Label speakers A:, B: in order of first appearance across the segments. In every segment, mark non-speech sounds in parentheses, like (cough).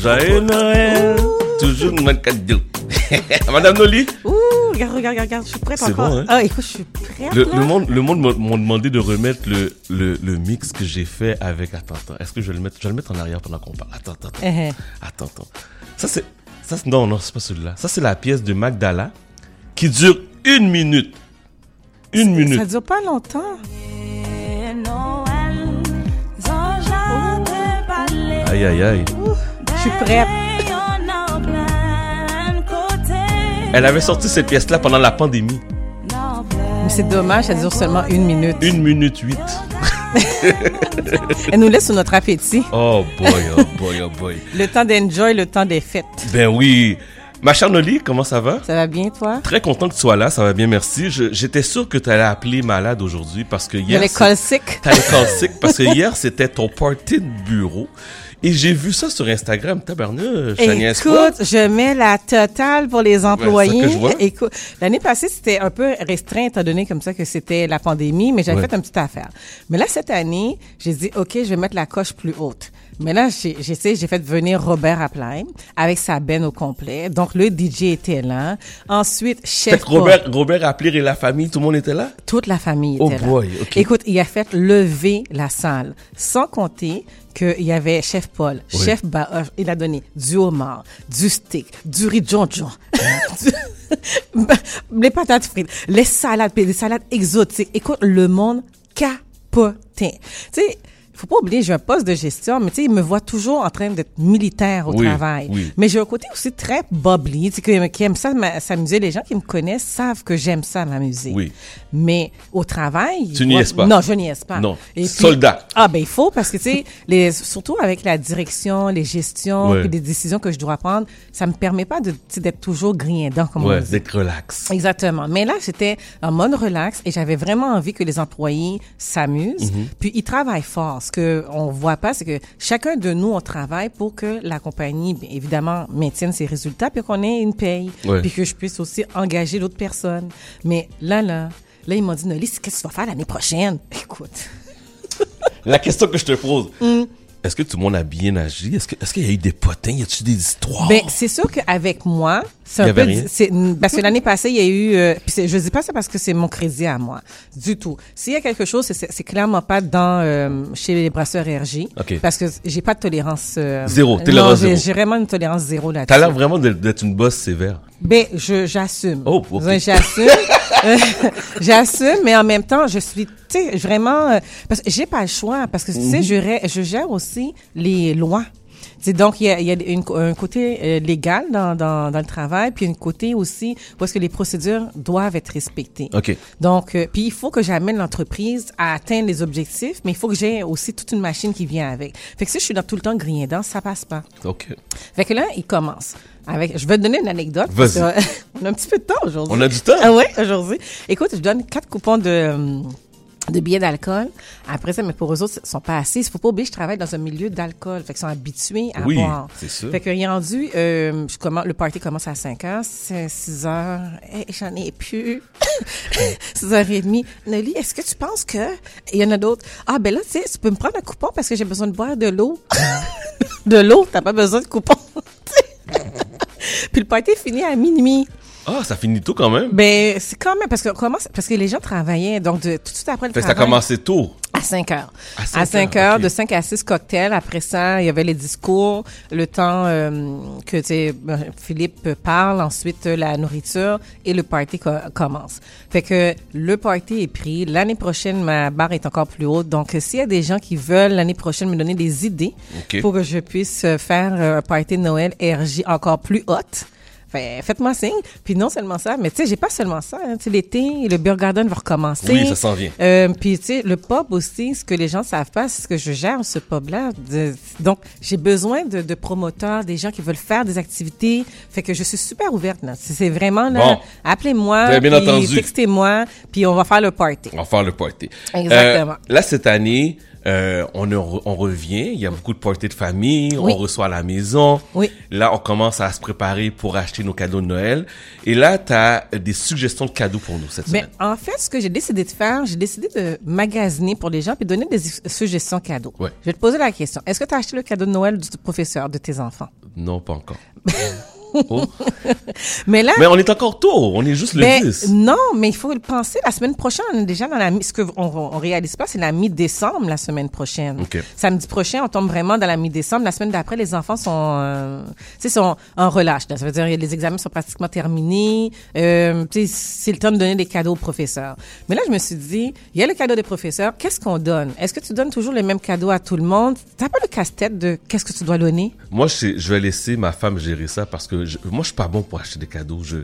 A: Joyeux Noël. Toujours cadeau. (laughs) Madame Noli.
B: Ouh, regarde, regarde, regarde, je suis prête
A: C'est
B: encore.
A: bon, hein?
B: Ah, écoute, je suis prête.
A: Le, monde, le monde m'a m'a demandé de remettre le, le, le mix que j'ai fait avec. Attends, attends. Est-ce que je vais le mettre Je vais le mettre en arrière pendant qu'on parle? Attends, attends, attends.
B: Eh.
A: Attends, attends. Ça, c'est. Ça, c'est- non, non, c'est pas celui-là. Ça, c'est la pièce de Magdala qui dure une minute. Une
B: Ça
A: minute.
B: dure pas longtemps.
A: Aïe, aïe, aïe.
B: Je suis prête.
A: Elle avait sorti cette pièce-là pendant la pandémie.
B: Mais c'est dommage, ça dure seulement une minute.
A: Une minute huit. (laughs)
B: Elle nous laisse sur notre appétit.
A: Oh boy, oh boy, oh boy. (laughs)
B: Le temps d'enjoy, le temps des fêtes.
A: Ben oui. Ma chère Noli, comment ça va?
B: Ça va bien, toi?
A: Très content que tu sois là, ça va bien, merci. J'étais sûr que tu allais appeler malade aujourd'hui parce que hier. c'est-
B: call sick.
A: T'allais call sick parce que (laughs) hier c'était ton party de bureau et j'ai vu ça sur Instagram. Tabarnouche.
B: Écoute, je mets la totale pour les employés.
A: vois.
B: Écoute, l'année passée, c'était un peu restreint étant donné comme ça que c'était la pandémie, mais j'avais
A: Ouais.
B: fait une petite affaire. Mais là, cette année, j'ai dit, OK, je vais mettre la coche plus haute. Mais là, j'ai j'ai fait venir Robert Applein avec sa benne au complet. Donc, le DJ était là. Ensuite, chef
A: Robert, Robert Appler et la famille, tout le monde était là?
B: toute la famille
A: Oh
B: était là.
A: boy, ok.
B: Écoute, il a fait lever la salle, sans compter qu'il y avait Chef Paul,
A: Oui.
B: Chef Baoche, il a donné du homard, du steak, du riz jonjon, du- (laughs) les patates frites, les salades, des salades exotiques. Écoute, le monde capotait. Tu sais, faut pas oublier, j'ai un poste de gestion, mais tu sais, il me voit toujours en train d'être militaire au
A: Oui,
B: travail.
A: oui.
B: Mais j'ai un côté aussi très bubbly, tu sais, qui aime ça s'amuser. Les gens qui me connaissent savent que j'aime ça m'amuser.
A: Oui.
B: Mais au travail...
A: Tu niaises
B: voient-
A: pas.
B: Non, je niaise pas.
A: Non.
B: Et puis-
A: Soldat.
B: Ah ben il faut parce que tu sais, les surtout avec la direction, les gestions,
A: Ouais.
B: puis les décisions que je dois prendre, ça me permet pas de d'être toujours griendant comme on dit.
A: d'être relax.
B: Exactement. Mais là, j'étais en mode relax et j'avais vraiment envie que les employés s'amusent.
A: Mhm.
B: Puis ils travaillent fort. Ce que on voit pas, c'est que chacun de nous, on travaille pour que la compagnie, bien évidemment, maintienne ses résultats puis qu'on ait une paye.
A: Ouais.
B: Puis que je puisse aussi engager d'autres personnes. Mais là, là, là, ils m'ont dit, Noli, qu'est-ce que tu vas faire l'année prochaine? (laughs) Écoute.
A: La question que je te pose,
B: Mm.
A: Est-ce que tout le monde a bien agi? Est-ce que- est-ce qu'il y a eu des potins? Y a-tu des histoires?
B: Ben, c'est sûr qu'avec moi, c'est un peu. Parce que l'année passée, il y a eu. euh, puis je dis pas ça parce que c'est mon crédit à moi, du tout. S'il y a quelque chose, c'est- clairement pas dans euh, chez les brasseurs RJ.
A: Ok.
B: Parce que j'ai pas de tolérance. euh,
A: Zéro,
B: non,
A: tolérance
B: j'ai-
A: zéro.
B: J'ai vraiment une tolérance zéro là-dessus.
A: T'as l'air vraiment d'être une bosse sévère.
B: Ben, je j'assume.
A: Oh,
B: J'assume. (laughs) J'assume, mais en même temps, je suis, tu sais, vraiment, euh, parce que j'ai pas le choix, parce que tu
A: Mhm.
B: sais, je, ré- je gère aussi les lois. Donc il y a, il y a une- un côté euh, légal dans, dans, dans le travail, puis un côté aussi est-ce que les procédures doivent être respectées.
A: OK.
B: Donc, euh, puis il faut que j'amène l'entreprise à atteindre les objectifs, mais il faut que j'ai aussi toute une machine qui vient avec. Fait que si je suis dans tout le temps grignant, ça passe pas.
A: OK.
B: Fait que là, il commence. Avec, je vais te donner une anecdote. parce
A: Vas-y.
B: que, (laughs) on a un petit peu de temps aujourd'hui.
A: On a du temps? (laughs)
B: Ah ouais, aujourd'hui. Écoute, je donne quatre coupons de, hum, de billets d'alcool. Après ça, mais pour eux autres, ils sont pas assez. Il faut pas oublier, je travaille dans un milieu d'alcool. Fait qu'ils sont habitués à
A: Oui,
B: boire.
A: c'est sûr.
B: Fait que rien rendu, euh, je commence, le party commence à 5 heures, c'est 6 heures, et j'en ai plus. (coughs) 6 heures et demie. Nelly, est-ce que tu penses que, il y en a d'autres, ah ben là, tu sais, tu peux me prendre un coupon parce que j'ai besoin de boire de l'eau. (coughs) de l'eau, t'as pas besoin de coupon. (laughs) Puis le party est fini à minuit.
A: Ah, ça finit tôt quand même.
B: Ben, c'est quand même, parce que, comment, parce que les gens travaillaient, donc de, tout de suite après le
A: Fait que ça
B: travail.
A: commencé tôt.
B: À 5 heures.
A: À cinq
B: À 5
A: heures,
B: de 5 à 6 cocktails. Après ça, il y avait les discours, le temps euh, que ben, Philippe parle, ensuite euh, la nourriture et le party co- commence. Fait que le party est pris. L'année prochaine, ma barre est encore plus haute. Donc, euh, s'il y a des gens qui veulent l'année prochaine me donner des idées pour que je puisse faire un party de Noël RJ encore plus haute, fait, faites-moi signe. Puis non seulement ça, mais tu sais, j'ai pas seulement ça. Hein, Tu sais, l'été, le Beer Garden va recommencer.
A: Oui, ça s'en vient.
B: Euh, puis tu sais, le pub aussi, ce que les gens savent pas, c'est ce que je gère ce pub-là. Donc, j'ai besoin de, de promoteurs, des gens qui veulent faire des activités. Fait que je suis super ouverte là. C'est vraiment là.
A: Bon.
B: Appelez-moi,
A: bien entendu.
B: textez-moi, puis on va faire le party.
A: On va faire le party.
B: Exactement.
A: Euh, là, cette année, Euh, on, on revient, il y a beaucoup de parties de famille,
B: Oui.
A: on reçoit à la maison.
B: Oui.
A: Là, on commence à se préparer pour acheter nos cadeaux de Noël. Et là, tu as des suggestions de cadeaux pour nous cette
B: Mais
A: semaine.
B: en fait, ce que j'ai décidé de faire, j'ai décidé de magasiner pour les gens puis donner des suggestions cadeaux.
A: Ouais.
B: Je vais te poser la question. Est-ce que tu as acheté le cadeau de Noël du professeur de tes enfants?
A: Non, pas encore. (laughs) Oh. (laughs)
B: Mais là,
A: Mais on est encore tôt, on est juste le
B: Ben,
A: 10.
B: non, mais il faut le penser. La semaine prochaine, on est déjà dans la mi- ce que on, réalise pas, c'est la mi-décembre la semaine prochaine. Samedi prochain, on tombe vraiment dans la mi-décembre. La semaine d'après, les enfants sont, euh, sont en relâche. là. Ça veut dire les examens sont pratiquement terminés. Euh, c'est le temps de donner des cadeaux aux professeurs. Mais là, je me suis dit, il y a le cadeau des professeurs. Qu'est-ce qu'on donne? Est-ce que tu donnes toujours les mêmes cadeaux à tout le monde? T'as pas le casse-tête de qu'est-ce que tu dois donner?
A: Moi, je vais laisser ma femme gérer ça parce que je- moi, je suis pas bon pour acheter des cadeaux. Je,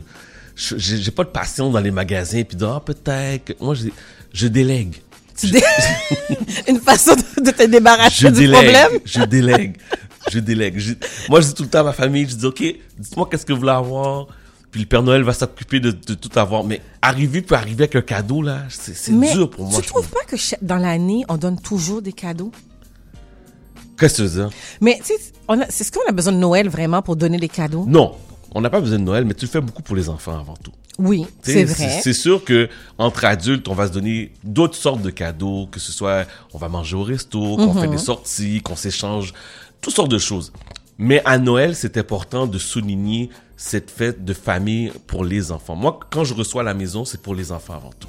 A: je- j'ai pas de passion dans les magasins puis dire, ah, peut-être. Moi, je, je délègue.
B: Tu dé- (laughs) Une façon de, de te débarrasser
A: Je
B: du
A: délègue.
B: problème?
A: Je délègue. Je délègue. Je- moi, je dis tout le temps à ma famille, je dis, OK, dites-moi qu'est-ce que vous voulez avoir. Puis le Père Noël va s'occuper de, de tout avoir. Mais arriver peut arriver avec un cadeau, là, c'est dur pour moi.
B: tu
A: je
B: trouves pas que dans l'année, on donne toujours des cadeaux?
A: Qu'est-ce que tu veux dire?
B: Mais tu sais, c'est ce qu'on a besoin de Noël vraiment pour donner des cadeaux?
A: Non. On n'a pas besoin de Noël, mais tu le fais beaucoup pour les enfants avant tout.
B: Oui, c'est vrai.
A: C'est sûr que entre adultes, on va se donner d'autres sortes de cadeaux, que ce soit on va manger au resto, qu'on
B: Mhm.
A: fait des sorties, qu'on s'échange, toutes sortes de choses. Mais à Noël, c'est important de souligner cette fête de famille pour les enfants. Moi, quand je reçois à la maison, c'est pour les enfants avant tout.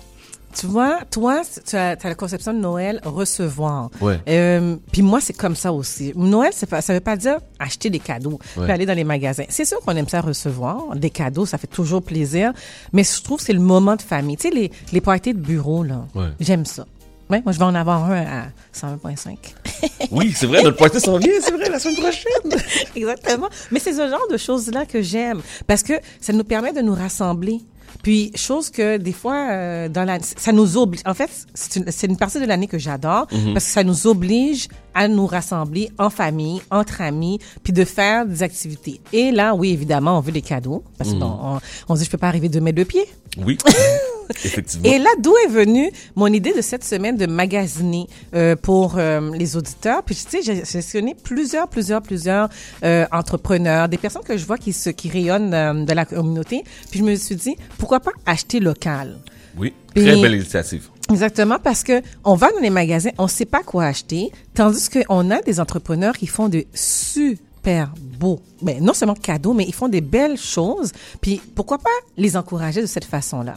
B: Tu vois, toi, tu as, t'as la conception de Noël recevoir.
A: Ouais.
B: Euh, puis moi, c'est comme ça aussi. Noël, pas, ça veut pas dire acheter des cadeaux,
A: Ouais.
B: puis aller dans les magasins. C'est sûr qu'on aime ça recevoir des cadeaux, ça fait toujours plaisir. Mais je trouve que c'est le moment de famille. Tu sais, les, les parties de bureau, là,
A: Ouais.
B: j'aime ça. Ouais, moi, je vais en avoir un à 101.5. (laughs)
A: Oui, c'est vrai, notre party s'en vient, c'est vrai, la semaine prochaine. (laughs)
B: Exactement. Mais c'est ce genre de choses-là que j'aime parce que ça nous permet de nous rassembler. Puis, chose que des fois, euh, dans la, ça nous oblige. En fait, c'est une, c'est une partie de l'année que j'adore parce que ça nous oblige à nous rassembler en famille, entre amis, puis de faire des activités. Et là, oui, évidemment, on veut des cadeaux parce qu'on on, se dit, je peux pas arriver deux mètres de pied.
A: Oui, (laughs) effectivement.
B: Et là, d'où est venue mon idée de cette semaine de magasiner euh, pour euh, les auditeurs? Puis, tu sais, j'ai sélectionné plusieurs, plusieurs, plusieurs euh, entrepreneurs, des personnes que je vois qui, se, qui rayonnent de la communauté. Puis, je me suis dit, pourquoi pas acheter local?
A: Oui, très belle initiative.
B: Exactement, parce que on va dans les magasins, on sait pas quoi acheter, tandis qu'on a des entrepreneurs qui font de super beaux, ben, non seulement cadeaux, mais ils font des belles choses. Puis pourquoi pas les encourager de cette façon-là?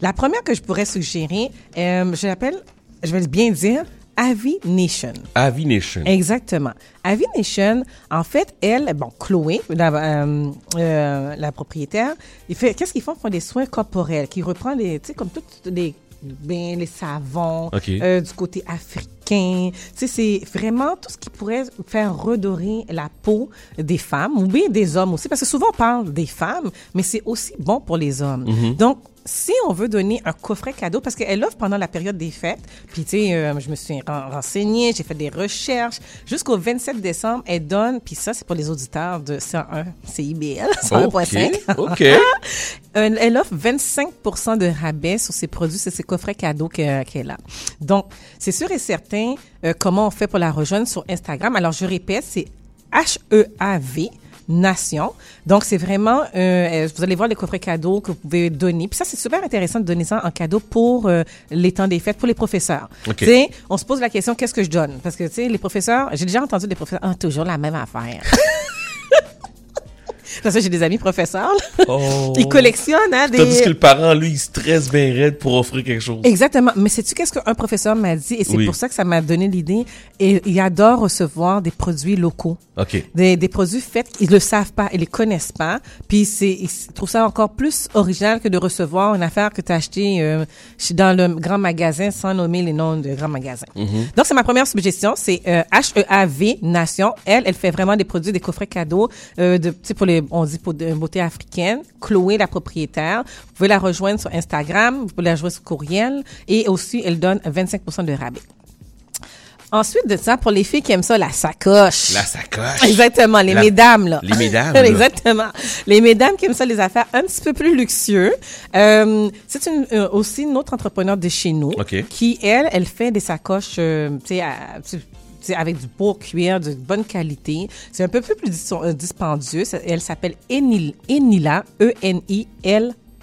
B: La première que je pourrais suggérer, euh, je l'appelle, je vais bien dire, Avi Nation.
A: Avi Nation.
B: Exactement. Avi Nation, en fait, elle, bon, Chloé, la, euh, euh, la propriétaire, il fait, qu'est-ce qu'ils font? Ils font des soins corporels, qui reprend des, tu sais, comme toutes les, ben, les savons, euh, du côté africain. Tu sais, c'est vraiment tout ce qui pourrait faire redorer la peau des femmes, ou bien des hommes aussi, parce que souvent on parle des femmes, mais c'est aussi bon pour les hommes. Donc, si on veut donner un coffret cadeau, parce qu'elle offre pendant la période des fêtes, puis tu sais, euh, je me suis ren- renseignée, j'ai fait des recherches, jusqu'au 27 décembre, elle donne, puis ça, c'est pour les auditeurs de 101 CIBL, 101.5.
A: Ok, (laughs)
B: elle offre 25% de rabais sur ses produits, sur ses coffrets cadeaux que- qu'elle a. Donc, c'est sûr et certain euh, comment on fait pour la rejoindre sur Instagram. Alors, je répète, c'est H-E-A-V. Nation. Donc, c'est vraiment, euh, vous allez voir les coffrets cadeaux que vous pouvez donner. Puis ça, c'est super intéressant de donner ça en cadeau pour euh, les temps des fêtes, pour les professeurs.
A: OK.
B: Tu sais, on se pose la question, qu'est-ce que je donne? Parce que, tu sais, les professeurs, j'ai déjà entendu des professeurs, ah, toujours la même affaire. (laughs) Parce que j'ai des amis professeurs, là.
A: Oh. (laughs)
B: Ils collectionnent, hein, des...
A: Tandis que le parent, lui, il stresse bien raide pour offrir quelque chose.
B: Exactement. Mais sais-tu qu'est-ce qu'un professeur m'a dit? Et c'est
A: Oui.
B: pour ça que ça m'a donné l'idée. Et il adore recevoir des produits locaux.
A: OK.
B: Des, des produits faits, ils le savent pas, ils les connaissent pas. Puis c'est, ils trouvent ça encore plus original que de recevoir une affaire que tu as achetée euh, dans le grand magasin sans nommer les noms de grands magasins. Donc c'est ma première suggestion, c'est euh, H-E-A-V Nation. Elle, elle fait vraiment des produits, des coffrets cadeaux euh, de, tu sais, pour les, on dit beauté africaine. Chloé, la propriétaire, vous pouvez la rejoindre sur Instagram, vous pouvez la rejoindre sur courriel et aussi elle donne 25% de rabais. Ensuite de ça, pour les filles qui aiment ça, la sacoche.
A: La sacoche.
B: Exactement, les
A: La-
B: mesdames, là.
A: Les mesdames, (laughs) là.
B: Exactement. Les mesdames qui aiment ça, les affaires un petit peu plus luxueux. Euh, c'est une, euh, aussi une autre entrepreneur de chez nous qui, elle, elle fait des sacoches, euh, tu sais, avec du beau cuir, de bonne qualité. C'est un peu plus, plus dis- dispendieux. Elle s'appelle Enil- Enila, E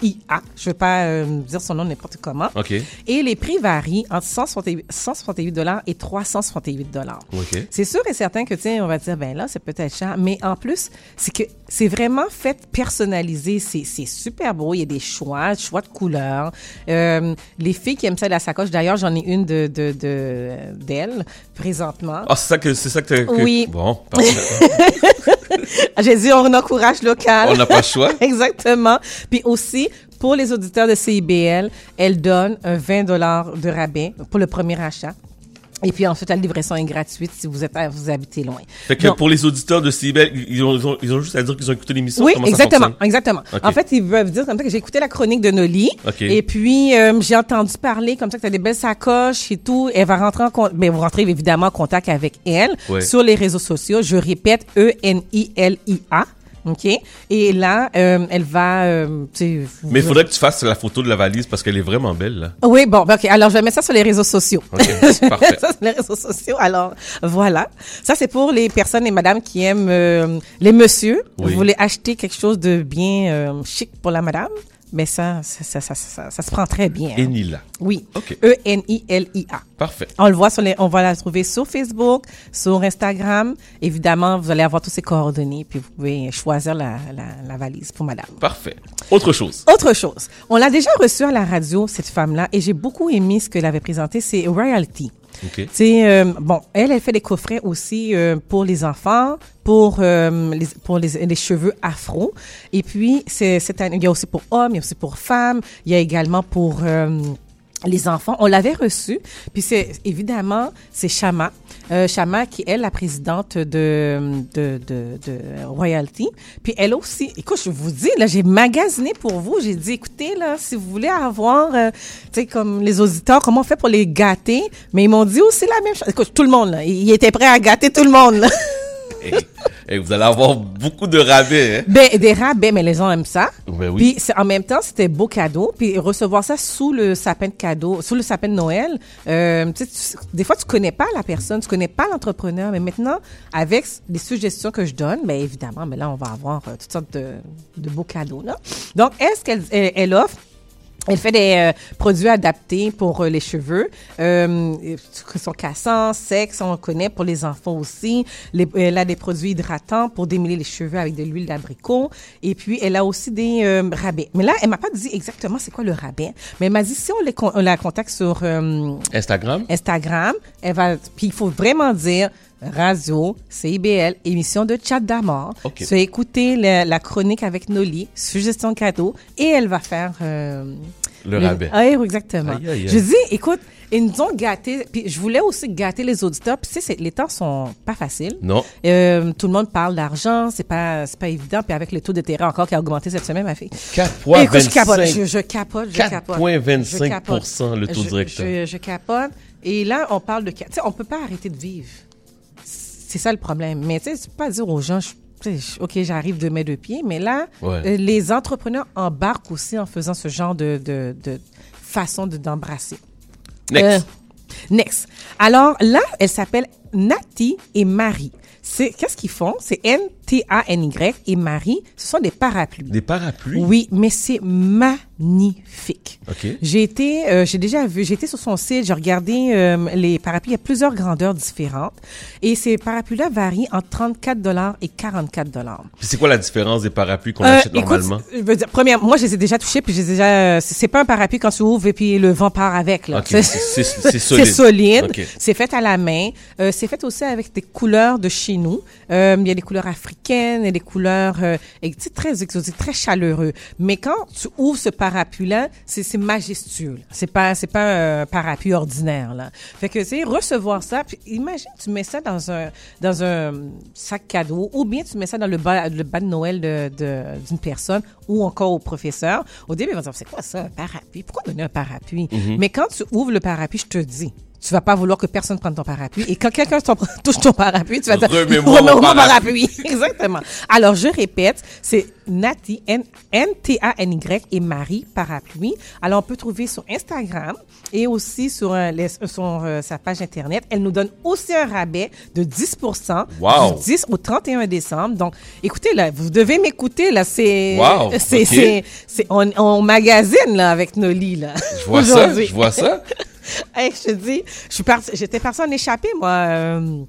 B: E-N-I-L-I-A. Je ne vais pas euh, dire son nom n'importe comment.
A: OK.
B: Et les prix varient entre 168 168 dollars et 368 dollars.
A: OK.
B: C'est sûr et certain que, sais, on va dire, ben là, c'est peut-être cher, mais en plus, c'est que c'est vraiment fait personnalisé. C'est super beau. Il y a des choix, choix de couleurs. Euh, les filles qui aiment ça, la sacoche, d'ailleurs, j'en ai une de de- de- d'elle présentement.
A: Ah, c'est ça que c'est ça que-
B: Oui.
A: Bon, parfait. (laughs) (laughs)
B: J'ai dit, on encourage local.
A: on n'a pas le choix. (laughs)
B: Exactement. Puis aussi, pour les auditeurs de CIBL, elle donne un 20 dollars de rabais pour le premier achat. Et puis ensuite, la livraison est gratuite si vous êtes vous habitez loin.
A: Fait que
B: Donc-
A: pour les auditeurs de CIBEL, ils ont, ils ont, ils ont juste à dire qu'ils ont écouté l'émission.
B: Oui,
A: ça
B: exactement, exactement. En fait, ils veulent dire comme ça que j'ai écouté la chronique de Noli.
A: Ok.
B: Et puis, euh, j'ai entendu parler comme ça que tu as des belles sacoches et tout. Elle va rentrer en contact, mais vous rentrez évidemment en contact avec elle sur les réseaux sociaux. Je répète, E E-N-I-L-I-A. OK? Et là, euh, elle va... euh,
A: Mais il faudrait que tu fasses la photo de la valise parce qu'elle est vraiment belle, là.
B: Oui, bon, ben, OK. Alors, je vais mettre ça sur les réseaux sociaux.
A: OK, (laughs)
B: Je vais
A: parfait.
B: ça sur les réseaux sociaux. Alors, voilà. Ça, c'est pour les personnes et madame qui aiment euh, les messieurs.
A: Oui.
B: Vous voulez acheter quelque chose de bien euh, chic pour la madame? Mais ça, ça, ça, ça, se prend très bien. hein.
A: Enila.
B: Oui.
A: OK.
B: E-N-I-L-I-A.
A: Parfait.
B: On le voit sur les, on va la trouver sur Facebook, sur Instagram. Évidemment, vous allez avoir tous ses coordonnées, puis vous pouvez choisir la, la, la valise pour madame.
A: Parfait. Autre chose.
B: Autre chose, on l'a déjà reçue à la radio, cette femme-là, et j'ai beaucoup aimé ce qu'elle avait présenté, c'est Royalty.
A: OK.
B: C'est euh, bon, elle, elle fait des coffrets aussi euh, pour les enfants, pour euh, les, pour les, les cheveux afro. Et puis c'est c'est il y a aussi pour hommes, il y a aussi pour femmes, il y a également pour les enfants. On l'avait reçu. Puis c'est évidemment c'est Shama, euh, Shama qui est la présidente de de, de de Royalty. Puis elle aussi. Écoute, je vous dis là, j'ai magasiné pour vous. J'ai dit écoutez là, si vous voulez avoir, euh, tu sais comme les auditeurs, comment on fait pour les gâter? Mais ils m'ont dit aussi la même chose. Écoute, tout le monde là, ils étaient prêts à gâter tout le monde là. (laughs)
A: Et, et vous allez avoir beaucoup de rabais, hein?
B: ben des rabais, mais les gens aiment ça.
A: Ben oui.
B: Puis en même temps, c'était beau cadeau. Puis recevoir ça sous le sapin de cadeau, sous le sapin de Noël, euh, tu- des fois tu connais pas la personne, tu connais pas l'entrepreneur, mais maintenant avec les suggestions que je donne, ben évidemment, mais là on va avoir euh, toutes sortes de, de beaux cadeaux là. Donc est-ce qu'elle elle, elle offre elle fait des euh, produits adaptés pour euh, les cheveux, euh, qui sont cassants, secs, on connaît pour les enfants aussi. Les- elle a des produits hydratants pour démêler les cheveux avec de l'huile d'abricot. Et puis, elle a aussi des euh, rabais. Mais là, elle m'a pas dit exactement c'est quoi le rabais, mais elle m'a dit si on, les on la contacte sur euh,
A: Instagram?
B: Instagram, elle va. Puis il faut vraiment dire radio, CIBL, émission de chat d'amour.
A: OK.
B: Tu as écouté la, la chronique avec Noli, suggestion cadeau, et elle va faire euh,
A: Le rabais.
B: Ah, oui, exactement.
A: Aïe, aïe, aïe.
B: Je dis, écoute, ils nous ont gâtés. Puis je voulais aussi gâter les auditeurs. Puis tu sais, c'est- les temps sont pas faciles.
A: Non.
B: Euh, tout le monde parle d'argent, c'est pas c'est pas évident. Puis avec le taux d'intérêt encore qui a augmenté cette semaine, ma fille.
A: 4,25.
B: Écoute, je capote, je, je capote, je capote.
A: 4,25%
B: Je capote.
A: le taux
B: Je-
A: directeur.
B: Je, je capote. Et là, on parle de... Tu sais, on peut pas arrêter de vivre. C'est ça le problème. Mais tu sais, peux pas dire aux gens, OK, j'arrive de mes deux pieds, mais là,
A: Ouais.
B: euh, les entrepreneurs embarquent aussi en faisant ce genre de, de, de façon de- d'embrasser.
A: Next.
B: Euh, next. Alors là, elle s'appelle Nati et Marie. C'est qu'est-ce qu'ils font? C'est N T A N Y et Marie. Ce sont des parapluies.
A: Des parapluies?
B: Oui, mais c'est magnifique.
A: OK.
B: J'ai été, euh, j'ai déjà vu, j'ai été sur son site, j'ai regardé euh, les parapluies, il y a plusieurs grandeurs différentes. Et ces parapluies-là varient entre 34 dollars et 44 dollars.
A: Puis c'est quoi la différence des parapluies qu'on
B: Euh,
A: achète normalement?
B: je veux dire, première, moi, je les ai déjà touchés, puis je les ai déjà, c'est pas un parapluie quand tu ouvres et puis le vent part avec, là. C'est- (laughs)
A: solide.
B: C'est solide. C'est fait à la main. C'est fait aussi avec des couleurs de chez nous. Il y a des couleurs africaines et des couleurs euh, sais, très exotiques, très chaleureux. Mais quand tu ouvres ce parapluie-là, c'est c'est majestueux. C'est pas c'est pas un parapluie ordinaire là. Fait que tu sais recevoir ça, puis imagine tu mets ça dans un dans un sac cadeau ou bien tu mets ça dans le bas le bas de Noël de de- d'une personne ou encore au professeur. Au début ils vont dire c'est quoi ça un parapluie? Pourquoi donner un parapluie? Mais quand tu ouvres le parapluie, je te dis tu vas pas vouloir que personne prenne ton parapluie. Et quand quelqu'un touche ton parapluie, tu vas dire,
A: Remets-moi (laughs) mon parapluie. (laughs)
B: Exactement. Alors, je répète, c'est Nati, N- N-T-A-N-Y et Marie Parapluie. Alors, on peut trouver sur Instagram et aussi sur, euh, les- sur euh, sa page Internet. Elle nous donne aussi un rabais de 10%
A: Wow.
B: du 10 au 31 décembre. Donc, écoutez, là, vous devez m'écouter, là. C'est,
A: Wow,
B: c'est,
A: ok.
B: c'est, c'est- on, on magazine, là, avec Noli, là.
A: Je vois ça, je vois ça. (laughs) (laughs)
B: Hey, je te dis, je suis parti, j'étais en échappée, moi, euh,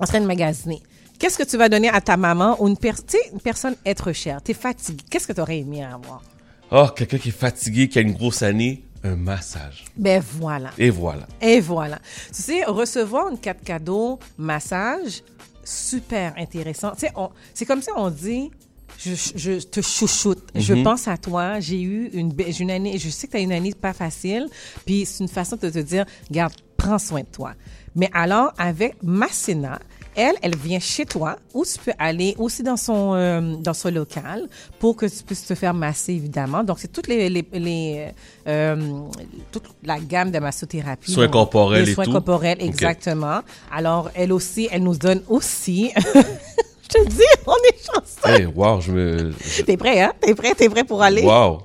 B: en train de magasiner. Qu'est-ce que tu vas donner à ta maman ou une, per- une personne être chère? T'es fatigué. Qu'est-ce que tu aurais aimé avoir?
A: Oh, quelqu'un qui est fatigué, qui a une grosse année, un massage.
B: Ben voilà.
A: Et voilà.
B: Et voilà. Tu sais, recevoir une carte cadeau massage, super intéressant. Tu sais, on- c'est comme ça on dit, je, je te chouchoute, je pense à toi, j'ai eu une, une année, je sais que tu as une année pas facile, puis c'est une façon de te dire, garde, prends soin de toi. Mais alors, avec Massena, elle, elle vient chez toi ou tu peux aller aussi dans son, euh, dans son local pour que tu puisses te faire masser, évidemment. Donc, c'est toutes les, les, les, euh, toute la gamme de massothérapie.
A: Soins
B: Donc,
A: corporels
B: les
A: et
B: soins
A: tout.
B: corporels, exactement. Alors, elle aussi, elle nous donne aussi... (laughs) je te dis, on est chanceux.
A: Hey, wow, je me.
B: T'es prêt, hein? T'es prêt, t'es prêt pour aller?
A: Wow.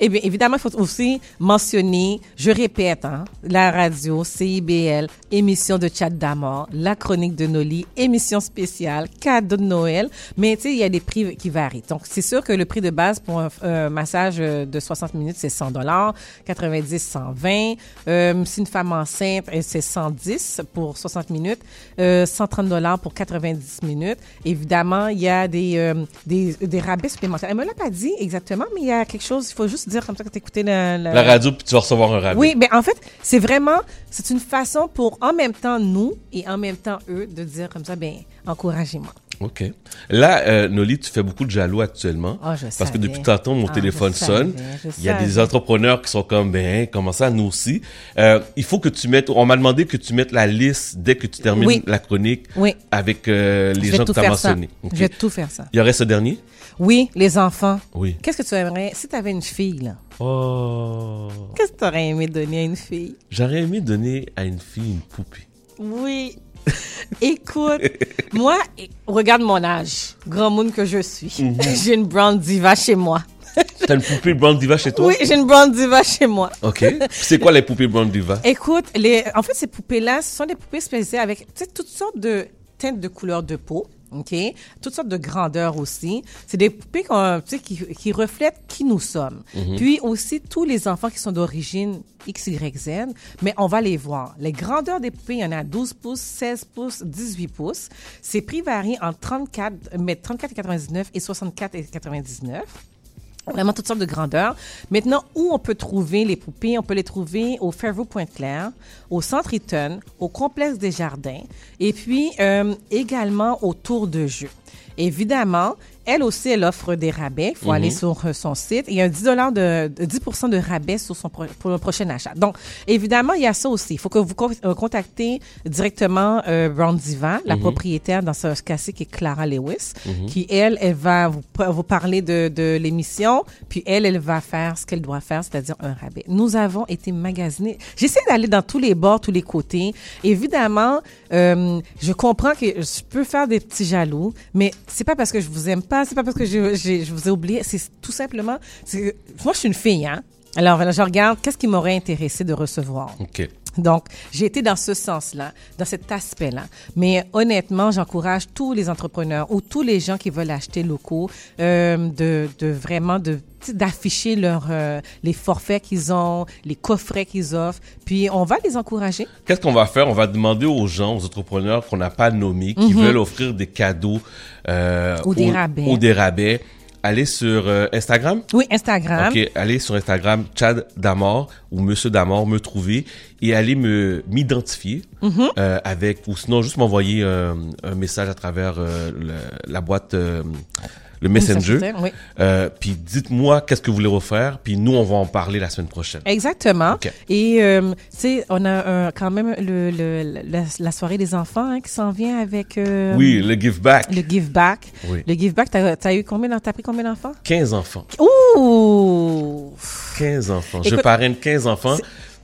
B: Eh bien, évidemment, il faut aussi mentionner, je répète, hein, la radio, CIBL, émission de chat d'amour, la chronique de Noli, émission spéciale, cadeau de Noël. Mais tu sais, il y a des prix qui varient. Donc, c'est sûr que le prix de base pour un, un massage euh, de 60 minutes, c'est 100 dollars, 90, 120. Euh, si une femme enceinte, euh, c'est 110 pour 60 minutes, euh, 130 dollars pour 90 minutes. Évidemment, il y a des, euh, des, des rabais supplémentaires. Elle me l'a pas dit exactement, mais il y a quelque chose, il faut juste dire comme ça que tu écouté la, la-
A: La radio, puis tu vas recevoir un rabais.
B: oui, mais en fait, c'est vraiment, c'est une façon pour en même temps nous et en même temps eux de dire comme ça, ben, encouragez-moi.
A: OK. Là, euh, Noli, tu fais beaucoup de jaloux actuellement.
B: Ah, je
A: parce
B: savais.
A: que depuis tantôt, mon
B: Ah,
A: téléphone sonne. Il y a des entrepreneurs qui sont comme, ben, comment ça, nous aussi? Euh, il faut que tu mettes, on m'a demandé que tu mettes la liste dès que tu termines
B: Oui.
A: la chronique
B: Oui.
A: avec euh, les gens que tu as mentionnés.
B: Je vais tout faire ça.
A: Il y aurait ce dernier?
B: Oui, les enfants.
A: Oui.
B: Qu'est-ce que tu aimerais, si tu avais une fille, là,
A: Oh.
B: qu'est-ce que tu aurais aimé donner à une fille?
A: J'aurais aimé donner à une fille une poupée.
B: Oui. (laughs) Écoute, moi, regarde mon âge, grand monde que je suis.
A: Mhm. (laughs)
B: J'ai une brown diva chez moi.
A: T'as une poupée Brown Diva chez toi?
B: Oui, j'ai une brown diva chez moi.
A: OK. C'est quoi les poupées Brown Diva? (laughs)
B: Écoute, les, en fait, ces poupées-là, ce sont des poupées spécialisées avec toutes sortes de teintes de couleurs de peau. OK? Toutes sortes de grandeurs aussi. C'est des poupées qui, qui reflètent qui nous sommes. Puis aussi, tous les enfants qui sont d'origine X, Y, Z, mais on va les voir. Les grandeurs des poupées, il y en a 12 pouces, 16 pouces, 18 pouces. Ces prix varient entre 34, mais 34,99 et 64,99 vraiment toutes sortes de grandeurs. Maintenant, où on peut trouver les poupées? On peut les trouver au Fairview Pointe-Claire, au Centre Eaton, au Complexe des Jardins, et puis euh, également au Tour de Jeu. Évidemment, elle aussi, elle offre des rabais. Il faut aller sur euh, son site. Il y a un 10 de, de 10 de rabais sur son pro- pour le prochain achat. Donc, évidemment, il y a ça aussi. Il faut que vous euh, contactez directement euh, Brown Diva, la propriétaire dans ce cas-ci qui est Clara Lewis, qui, elle, elle va vous, vous parler de, de l'émission, puis elle, elle va faire ce qu'elle doit faire, c'est-à-dire un rabais. Nous avons été magasinés. J'essaie d'aller dans tous les bords, tous les côtés. Évidemment, euh, je comprends que je peux faire des petits jaloux, mais c'est pas parce que je vous aime pas, c'est pas parce que je, je, vous ai oublié, c'est tout simplement, moi, je suis une fille, hein. Alors, je regarde qu'est-ce qui m'aurait intéressé de recevoir?
A: OK.
B: Donc, j'ai été dans ce sens-là, dans cet aspect-là. Mais honnêtement, j'encourage tous les entrepreneurs ou tous les gens qui veulent acheter locaux euh, de, de vraiment de d'afficher leur euh, les forfaits qu'ils ont, les coffrets qu'ils offrent, puis on va les encourager.
A: Qu'est-ce qu'on va faire? On va demander aux gens, aux entrepreneurs qu'on n'a pas nommés, qui veulent offrir des cadeaux euh,
B: Mhm. Ou des rabais.
A: ou des rabais. Allez sur euh, Instagram?
B: Oui, Instagram.
A: Ok, allez sur Instagram, Chad Damor ou Monsieur Damor, me trouver et allez me m'identifier
B: Mhm.
A: euh, avec ou sinon juste m'envoyer euh, un message à travers euh, le- la boîte, euh, le Messenger.
B: Oui.
A: Euh, puis dites-moi qu'est-ce que vous voulez refaire, puis nous on va en parler la semaine prochaine.
B: Exactement. Et euh, tu sais, on a euh, quand même le, le- la, la soirée des enfants hein, qui s'en vient avec euh,
A: Oui, le give back.
B: le give back.
A: Oui.
B: Le give back, t'as as eu combien T'as pris combien d'enfants?
A: 15 enfants.
B: Ouh
A: 15 enfants. je parraine 15 enfants.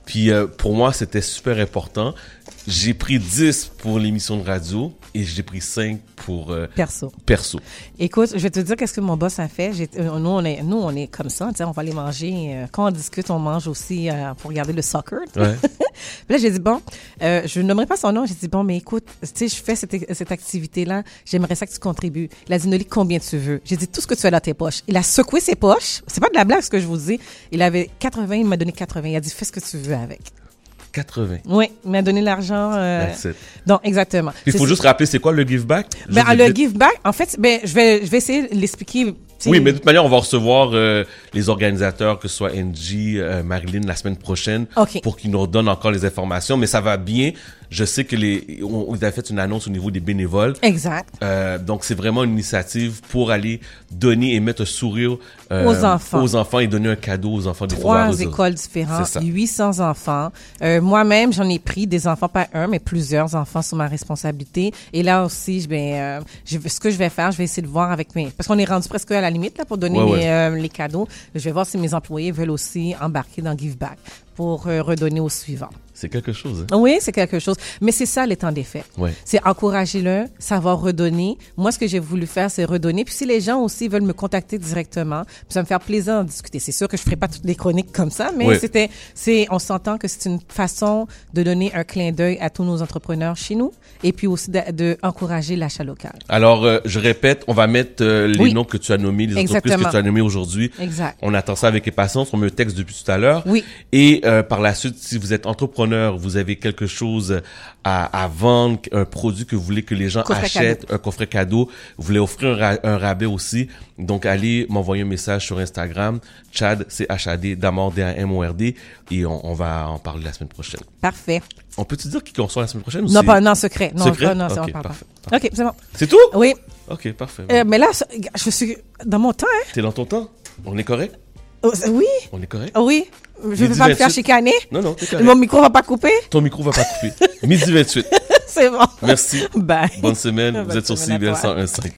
A: Puis pour moi, c'était super important. J'ai pris 10 pour l'émission de radio et j'ai pris 5 pour euh,
B: Perso.
A: perso.
B: Écoute, je vais te dire qu'est-ce que mon boss a fait. Euh, nous, on est, nous, on est comme ça. On va aller manger. euh, quand on discute, on mange aussi pour regarder le soccer.
A: Ouais. (laughs)
B: Là, j'ai dit, bon, je ne nommerai pas son nom. J'ai dit, bon, mais écoute, tu sais, je fais cette, cette activité-là. J'aimerais ça que tu contribues. Il a dit, Noli, combien tu veux? J'ai dit, tout ce que tu as dans tes poches. Il a secoué ses poches. C'est pas de la blague, ce que je vous dis. Il avait 80, il m'a donné 80. Il a dit, fais ce que tu veux avec.
A: 80.
B: Oui, il m'a donné l'argent. euh, donc, exactement.
A: Il faut juste rappeler, c'est quoi le give back?
B: Ben, le
A: vite.
B: give back, en fait, ben, je vais, je vais essayer de l'expliquer.
A: Oui, mais de toute manière, on va recevoir euh, les organisateurs, que ce soit NG, euh, Marilyn, la semaine prochaine,
B: OK.
A: pour qu'ils nous redonnent encore les informations. Mais ça va bien. Je sais que les, on, on a fait une annonce au niveau des bénévoles.
B: Exact.
A: Euh, donc c'est vraiment une initiative pour aller donner et mettre un sourire euh,
B: Aux enfants.
A: aux enfants et donner un cadeau aux enfants
B: Trois écoles différentes,
A: C'est ça.
B: 800 enfants. Euh, Moi-même, j'en ai pris des enfants, pas un, mais plusieurs enfants sous ma responsabilité. Et là aussi, je vais, euh, je ce que je vais faire, je vais essayer de voir avec mes... Parce qu'on est rendu presque à la limite là, pour donner
A: Ouais,
B: mes,
A: ouais.
B: euh, les cadeaux. Je vais voir si mes employés veulent aussi embarquer dans Give Back pour euh, redonner aux suivants.
A: C'est quelque chose. Hein?
B: Oui, c'est quelque chose. Mais c'est ça, les temps des fêtes.
A: Ouais.
B: C'est encourager-le, savoir redonner. Moi, ce que j'ai voulu faire, c'est redonner. Puis si les gens aussi veulent me contacter directement, puis ça me fait plaisir d'en discuter. C'est sûr que je ferai pas toutes les chroniques comme ça, mais
A: Ouais.
B: c'était, c'est, on s'entend que c'est une façon de donner un clin d'œil à tous nos entrepreneurs chez nous, et puis aussi de, de encourager l'achat local.
A: Alors, euh, je répète, on va mettre euh, les
B: Oui.
A: noms que tu as nommés, les entreprises
B: Exactement.
A: que tu as nommées aujourd'hui.
B: Exact.
A: On attend ça avec impatience. On me texte depuis tout à l'heure.
B: Oui.
A: Et euh, par la suite, si vous êtes entrepreneur, vous avez quelque chose à, à vendre, un produit que vous voulez que les gens
B: Coffret
A: achètent, un coffret cadeau, vous voulez offrir un, ra- un rabais aussi. Donc, allez m'envoyer un message sur Instagram, Chad, c'est H-A-D, Damord, D-A-M-O-R-D, et on, on va en parler la semaine prochaine.
B: Parfait.
A: On peut-tu dire qui qu'on soit la semaine prochaine ou
B: Non, pas, non, secret. Non,
A: Secret?
B: non, ça,
A: Ok,
B: on parle
A: parfait,
B: pas. OK, c'est bon.
A: C'est tout?
B: Oui.
A: Ok, parfait.
B: Euh, mais là, je suis dans mon temps, hein?
A: T'es dans ton temps? On est correct?
B: Oh, Oui.
A: On est correct?
B: Oui. Je ne vais pas me faire
A: 28.
B: chicaner.
A: Non, non.
B: Mon micro va pas couper.
A: Ton micro va pas couper. Midi 28. (laughs)
B: c'est bon.
A: Merci.
B: Bye.
A: Bonne semaine.
B: Bonne
A: Vous êtes sur CBL
B: toi.
A: 101.5.